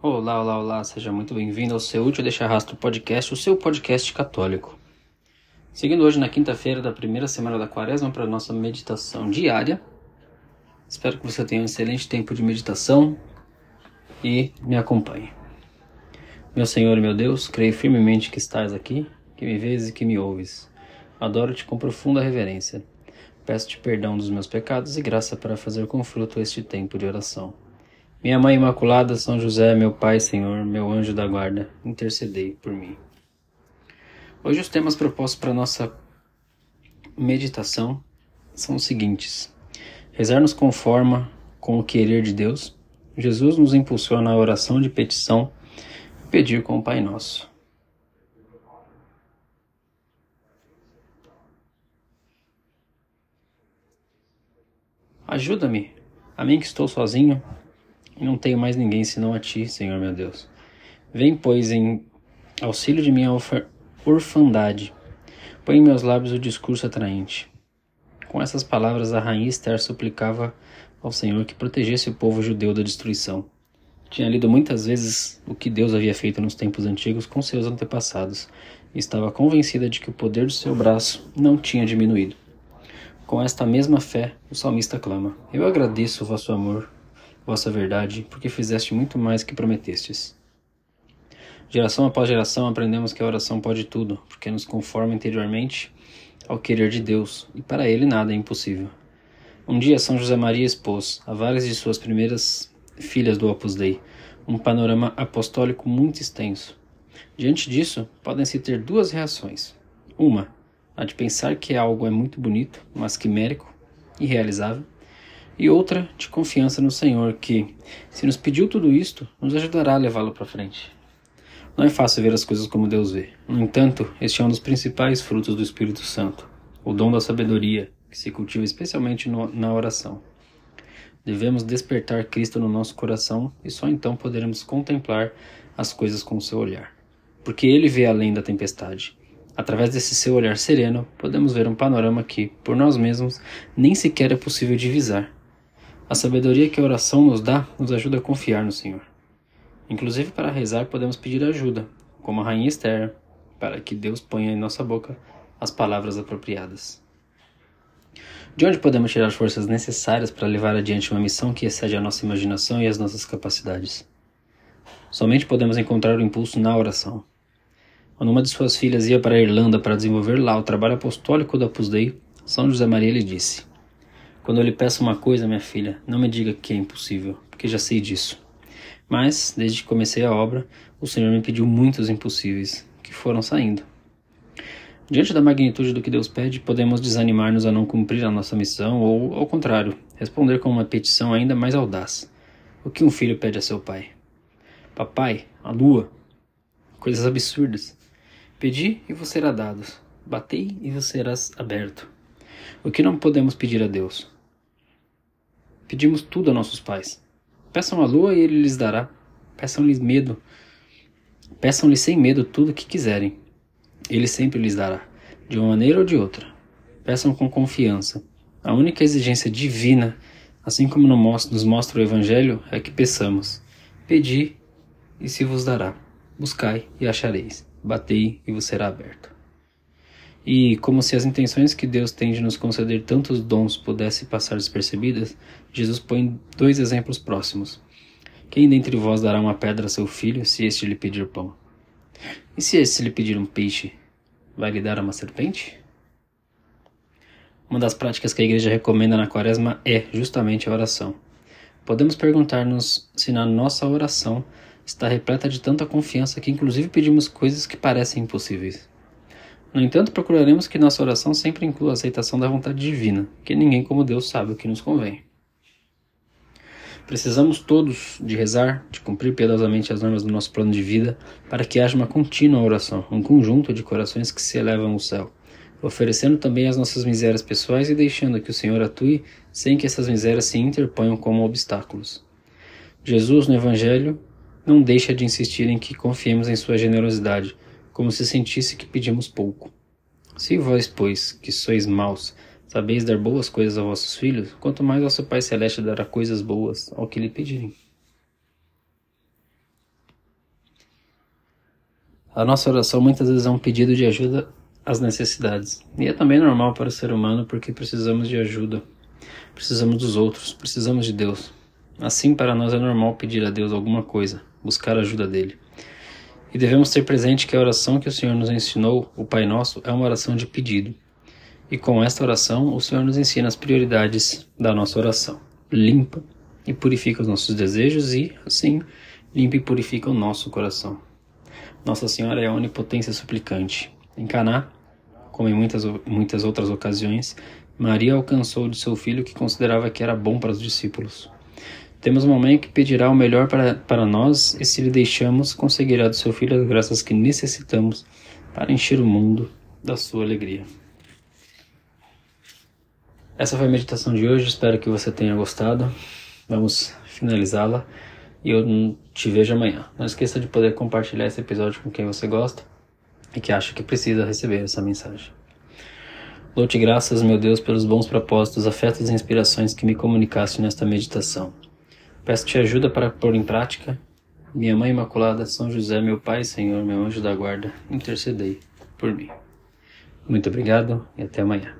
Olá, olá, olá, seja muito bem-vindo ao seu Útil Deixa Rastro Podcast, o seu podcast católico. Seguindo hoje na quinta-feira da primeira semana da quaresma para a nossa meditação diária. Espero que você tenha um excelente tempo de meditação e me acompanhe. Meu Senhor e meu Deus, creio firmemente que estás aqui, que me vês e que me ouves. Adoro-te com profunda reverência. Peço-te perdão dos meus pecados e graça para fazer com fruto este tempo de oração. Minha Mãe Imaculada, São José, meu Pai, Senhor, meu anjo da guarda, intercedei por mim. Hoje os temas propostos para nossa meditação são os seguintes: rezar nos conforma com o querer de Deus. Jesus nos impulsiona a oração de petição e pedir com o Pai Nosso. Ajuda-me, a mim que estou sozinho, não tenho mais ninguém senão a ti, Senhor meu Deus. Vem, pois, em auxílio de minha orfandade. Põe em meus lábios o discurso atraente. Com essas palavras, a rainha Esther suplicava ao Senhor que protegesse o povo judeu da destruição. Tinha lido muitas vezes o que Deus havia feito nos tempos antigos com seus antepassados e estava convencida de que o poder do seu braço não tinha diminuído. Com esta mesma fé, o salmista clama: Eu agradeço o vosso amor, vossa verdade, porque fizeste muito mais que prometestes. Geração após geração aprendemos que a oração pode tudo, porque nos conforma interiormente ao querer de Deus, e para ele nada é impossível. Um dia São José Maria expôs a várias de suas primeiras filhas do Opus Dei um panorama apostólico muito extenso. Diante disso, podem-se ter duas reações. Uma, a de pensar que algo é muito bonito, mas quimérico, irrealizável, e outra de confiança no Senhor, que, se nos pediu tudo isto, nos ajudará a levá-lo para frente. Não é fácil ver as coisas como Deus vê. No entanto, este é um dos principais frutos do Espírito Santo, o dom da sabedoria, que se cultiva especialmente no, na oração. Devemos despertar Cristo no nosso coração e só então poderemos contemplar as coisas com o seu olhar. Porque ele vê além da tempestade. Através desse seu olhar sereno, podemos ver um panorama que, por nós mesmos, nem sequer é possível divisar a sabedoria que a oração nos dá nos ajuda a confiar no Senhor. Inclusive, para rezar, podemos pedir ajuda, como a rainha Esther, para que Deus ponha em nossa boca as palavras apropriadas. De onde podemos tirar as forças necessárias para levar adiante uma missão que excede a nossa imaginação e as nossas capacidades? Somente podemos encontrar o impulso na oração. Quando uma de suas filhas ia para a Irlanda para desenvolver lá o trabalho apostólico da Opus Dei, São José Maria lhe disse: quando eu lhe peço uma coisa, minha filha, não me diga que é impossível, porque já sei disso. Mas, desde que comecei a obra, o Senhor me pediu muitos impossíveis, que foram saindo. Diante da magnitude do que Deus pede, podemos desanimar-nos a não cumprir a nossa missão ou, ao contrário, responder com uma petição ainda mais audaz. O que um filho pede a seu pai? Papai, a lua. Coisas absurdas. Pedi e vos será dado. Batei e vos serás aberto. O que não podemos pedir a Deus? Pedimos tudo a nossos pais. Peçam a lua e ele lhes dará. Peçam-lhes medo. Peçam-lhe sem medo tudo o que quiserem. Ele sempre lhes dará, de uma maneira ou de outra. Peçam com confiança. A única exigência divina, assim como nos mostra o Evangelho, é que peçamos. Pedi e se vos dará. Buscai e achareis. Batei e vos será aberto. E como se as intenções que Deus tem de nos conceder tantos dons pudessem passar despercebidas, Jesus põe dois exemplos próximos. Quem dentre vós dará uma pedra a seu filho, se este lhe pedir pão? E se este lhe pedir um peixe, vai lhe dar uma serpente? Uma das práticas que a igreja recomenda na quaresma é justamente a oração. Podemos perguntar-nos se na nossa oração está repleta de tanta confiança que inclusive pedimos coisas que parecem impossíveis. No entanto, procuraremos que nossa oração sempre inclua a aceitação da vontade divina, que ninguém como Deus sabe o que nos convém. Precisamos todos de rezar, de cumprir piedosamente as normas do nosso plano de vida, para que haja uma contínua oração, um conjunto de corações que se elevam ao céu, oferecendo também as nossas misérias pessoais e deixando que o Senhor atue sem que essas misérias se interponham como obstáculos. Jesus, no Evangelho, não deixa de insistir em que confiemos em Sua generosidade como se sentisse que pedimos pouco. Se vós, pois, que sois maus, sabeis dar boas coisas a vossos filhos, quanto mais vosso Pai Celeste dará coisas boas ao que lhe pedirem. A nossa oração muitas vezes é um pedido de ajuda às necessidades. E é também normal para o ser humano porque precisamos de ajuda. Precisamos dos outros, precisamos de Deus. Assim, para nós é normal pedir a Deus alguma coisa, buscar a ajuda dele. E devemos ter presente que a oração que o Senhor nos ensinou, o Pai Nosso, é uma oração de pedido. E com esta oração, o Senhor nos ensina as prioridades da nossa oração. Limpa e purifica os nossos desejos e, assim, limpa e purifica o nosso coração. Nossa Senhora é a onipotência suplicante. Em Caná, como em muitas, muitas outras ocasiões, Maria alcançou de seu filho que considerava que era bom para os discípulos. Temos uma mãe que pedirá o melhor para, para nós e, se lhe deixamos, conseguirá do seu filho as graças que necessitamos para encher o mundo da sua alegria. Essa foi a meditação de hoje, espero que você tenha gostado. Vamos finalizá-la e eu te vejo amanhã. Não esqueça de poder compartilhar esse episódio com quem você gosta e que acha que precisa receber essa mensagem. Dou-te graças, meu Deus, pelos bons propósitos, afetos e inspirações que me comunicaste nesta meditação. Peço-te ajuda para pôr em prática. Minha Mãe Imaculada, São José, meu Pai, Senhor, meu anjo da guarda, intercedei por mim. Muito obrigado e até amanhã.